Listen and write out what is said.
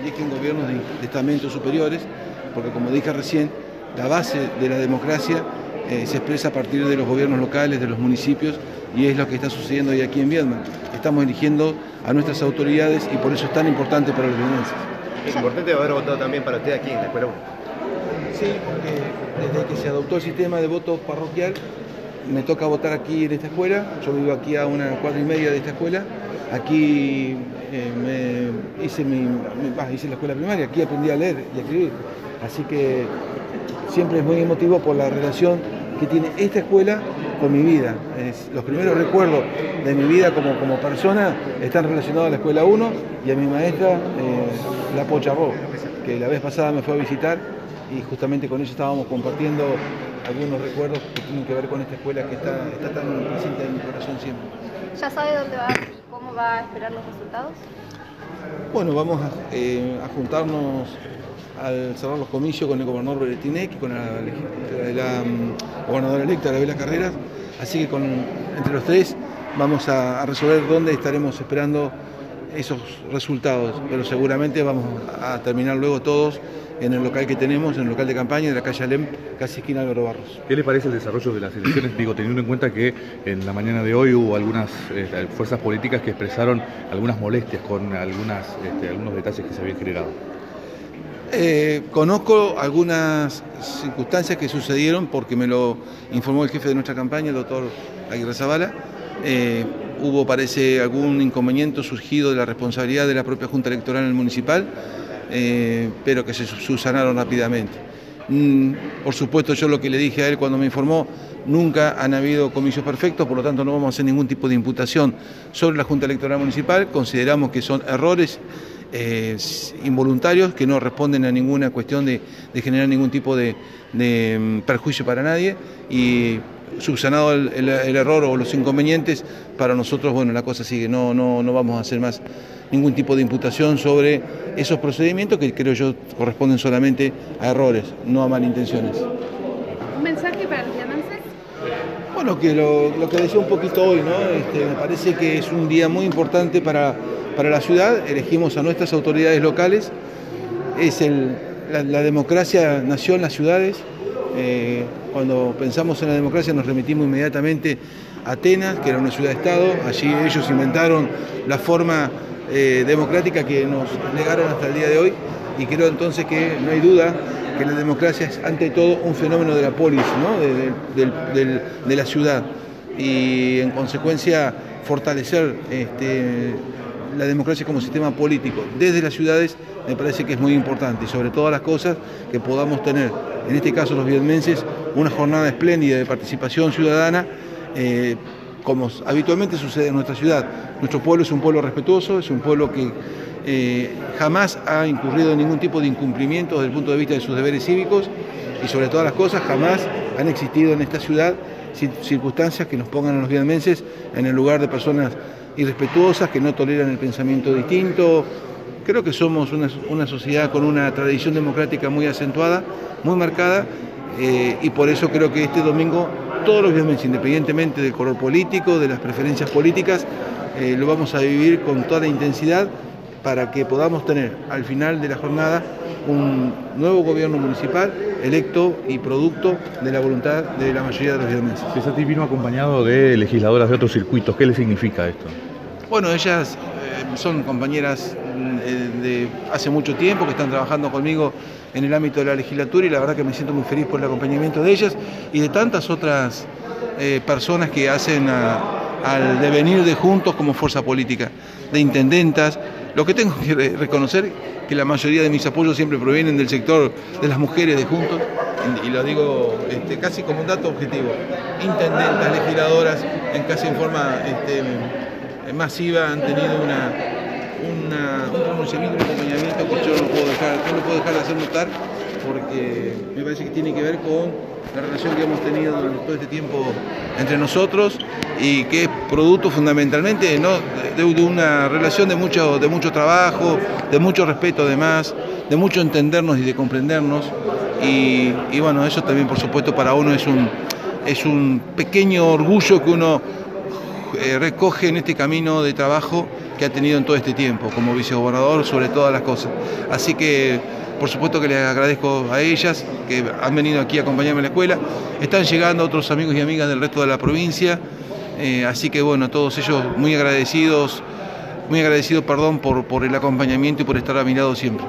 eligen gobiernos de, de estamentos superiores, porque como dije recién, la base de la democracia eh, se expresa a partir de los gobiernos locales, de los municipios, y es lo que está sucediendo hoy aquí en Viedma. Estamos eligiendo a nuestras autoridades y por eso es tan importante para los vienenses. Es importante haber votado también para usted aquí en la Escuela 1. Sí, porque desde que se adoptó el sistema de voto parroquial, me toca votar aquí en esta escuela. Yo vivo aquí a una cuadra y media de esta escuela. Aquí hice, mi, bah, hice la escuela primaria, aquí aprendí a leer y a escribir. Así que siempre es muy emotivo por la relación que tiene esta escuela con mi vida. Los primeros recuerdos de mi vida como, como persona están relacionados a la escuela 1 y a mi maestra, eh, la Pocha Ro, que la vez pasada me fue a visitar y justamente con ella estábamos compartiendo algunos recuerdos que tienen que ver con esta escuela que está, está tan presente en mi corazón siempre. ¿Ya sabe dónde va y cómo va a esperar los resultados? Bueno, vamos a, eh, a juntarnos al cerrar los comicios con el gobernador Beretinec y con la, la, mm, gobernadora electa, Vela Carreras. Así que con, entre los tres vamos a resolver dónde estaremos esperando esos resultados. Pero seguramente vamos a terminar luego todos en el local que tenemos, en el local de campaña de la calle Alem, casi esquina Álvaro Barros. ¿Qué le parece el desarrollo de las elecciones? Digo, teniendo en cuenta que en la mañana de hoy hubo algunas eh, fuerzas políticas que expresaron algunas molestias con algunas, este, algunos detalles que se habían generado. Eh, conozco algunas circunstancias que sucedieron porque me lo informó el jefe de nuestra campaña, el doctor Aguirre Zavala. Eh, hubo, parece, algún inconveniente surgido de la responsabilidad de la propia Junta Electoral en el municipal, eh, pero que se subsanaron rápidamente. Mm, por supuesto, yo lo que le dije a él cuando me informó, nunca han habido comicios perfectos, por lo tanto no vamos a hacer ningún tipo de imputación sobre la Junta Electoral Municipal. Consideramos que son errores eh, involuntarios que no responden a ninguna cuestión de, generar ningún tipo de, de, mm, perjuicio para nadie y subsanado el, el- el error o los inconvenientes, para nosotros, bueno, la cosa sigue, no, no, no vamos a hacer más ningún tipo de imputación sobre esos procedimientos que creo yo corresponden solamente a errores, no a malintenciones. ¿Un mensaje para los viandanses? Bueno, que lo, lo que decía un poquito hoy, ¿no? Este, me parece que es un día muy importante para, para la ciudad. Elegimos a nuestras autoridades locales. Es el, la, la democracia nació en las ciudades. Eh, cuando pensamos en la democracia nos remitimos inmediatamente a Atenas, que era una ciudad-estado. Allí ellos inventaron la forma eh, democrática que nos negaron hasta el día de hoy. Y creo entonces que no hay duda que la democracia es ante todo un fenómeno de la polis, ¿no? de, de- la ciudad. Y en consecuencia fortalecer este, la democracia como sistema político desde las ciudades me parece que es muy importante y sobre todas las cosas que podamos tener, en este caso los vietmenses, una jornada espléndida de participación ciudadana. eh, como habitualmente sucede en nuestra ciudad. Nuestro pueblo es un pueblo respetuoso, es un pueblo que eh, jamás ha incurrido en ningún tipo de incumplimiento desde el punto de vista de sus deberes cívicos y sobre todas las cosas jamás han existido en esta ciudad cir- circunstancias que nos pongan a los vietnamenses en el lugar de personas irrespetuosas que no toleran el pensamiento distinto. Creo que somos una, sociedad con una tradición democrática muy acentuada, muy marcada, eh, y por eso creo que este domingo todos los vietnamenses, independientemente del color político, de las preferencias políticas, eh, lo vamos a vivir con toda la intensidad para que podamos tener al final de la jornada un nuevo gobierno municipal electo y producto de la voluntad de la mayoría de los vietnamenses. Cesati vino acompañado de legisladoras de otros circuitos. ¿Qué le significa esto? Bueno, ellas eh, son compañeras mm, eh, de hace mucho tiempo que están trabajando conmigo en el ámbito de la legislatura y la verdad que me siento muy feliz por el acompañamiento de ellas y de tantas otras eh, personas que hacen al devenir de Juntos como fuerza política, de intendentas. Lo que tengo que re- reconocer que la mayoría de mis apoyos siempre provienen del sector de las mujeres de Juntos y lo digo este, casi como un dato objetivo. Intendentas, legisladoras, en casi en forma este, masiva han tenido una, una- un pronunciamiento, un acompañamiento que yo no puedo dejar, no puedo dejar de hacer notar porque me parece que tiene que ver con la relación que hemos tenido durante todo este tiempo entre nosotros y que es producto fundamentalmente ¿no? de, de una relación de mucho, de mucho trabajo, de mucho respeto además, de mucho entendernos y de comprendernos y, y bueno, eso también por supuesto para uno es un, es un pequeño orgullo que uno eh, recoge en este camino de trabajo que ha tenido en todo este tiempo como vicegobernador sobre todas las cosas. Así que por supuesto que les agradezco a ellas que han venido aquí a acompañarme a la escuela. Están llegando otros amigos y amigas del resto de la provincia, eh, así que bueno, todos ellos muy agradecidos, muy agradecidos, perdón, por, por el acompañamiento y por estar a mi lado siempre.